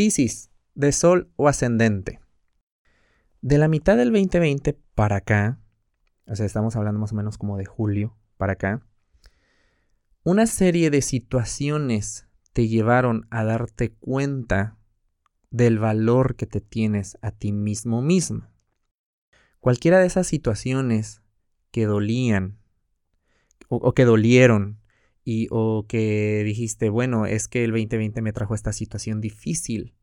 Piscis, de Sol o ascendente. De la mitad del 2020 para acá, o sea, estamos hablando más o menos como de julio para acá, una serie de situaciones te llevaron a darte cuenta del valor que te tienes a ti mismo misma. Cualquiera de esas situaciones que dolían o, que dolieron y o que dijiste, bueno, es que el 2020 me trajo esta situación difícil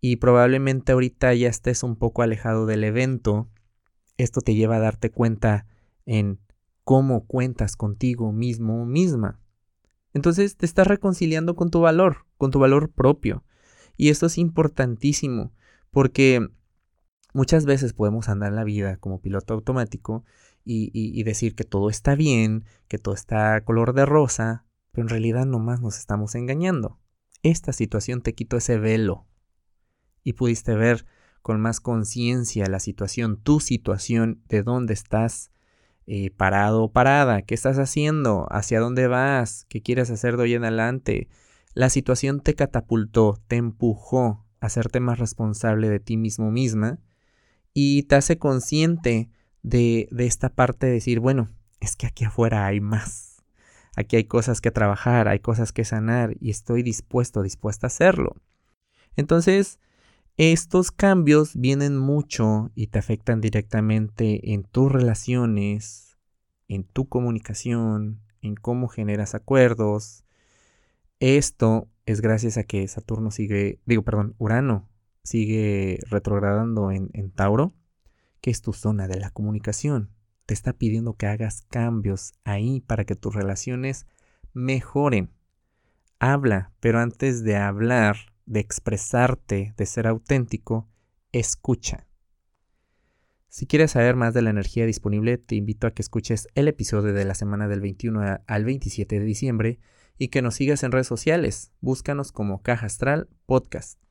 y probablemente ahorita ya estés un poco alejado del evento, esto te lleva a darte cuenta en cómo cuentas contigo mismo misma. Entonces te estás reconciliando con tu valor, con tu valor propio. Y esto es importantísimo porque muchas veces podemos andar en la vida como piloto automático y, decir que todo está bien, que todo está color de rosa, pero en realidad nomás nos estamos engañando. Esta situación te quitó ese velo y pudiste ver con más conciencia la situación, tu situación, de dónde estás eh, parado o parada, qué estás haciendo, hacia dónde vas, qué quieres hacer de hoy en adelante. La situación te catapultó, te empujó a hacerte más responsable de ti mismo misma y te hace consciente de, de esta parte de decir, bueno, es que aquí afuera hay más. Aquí hay cosas que trabajar, hay cosas que sanar y estoy dispuesto, dispuesta a hacerlo. Entonces, estos cambios vienen mucho y te afectan directamente en tus relaciones, en tu comunicación, en cómo generas acuerdos. Esto es gracias a que Saturno sigue, digo, perdón, Urano sigue retrogradando en, Tauro, que es tu zona de la comunicación. Te está pidiendo que hagas cambios ahí para que tus relaciones mejoren. Habla, pero antes de hablar, de expresarte, de ser auténtico, escucha. Si quieres saber más de la energía disponible, te invito a que escuches el episodio de la semana del 21 al 27 de diciembre y que nos sigas en redes sociales. Búscanos como Caja Astral Podcast.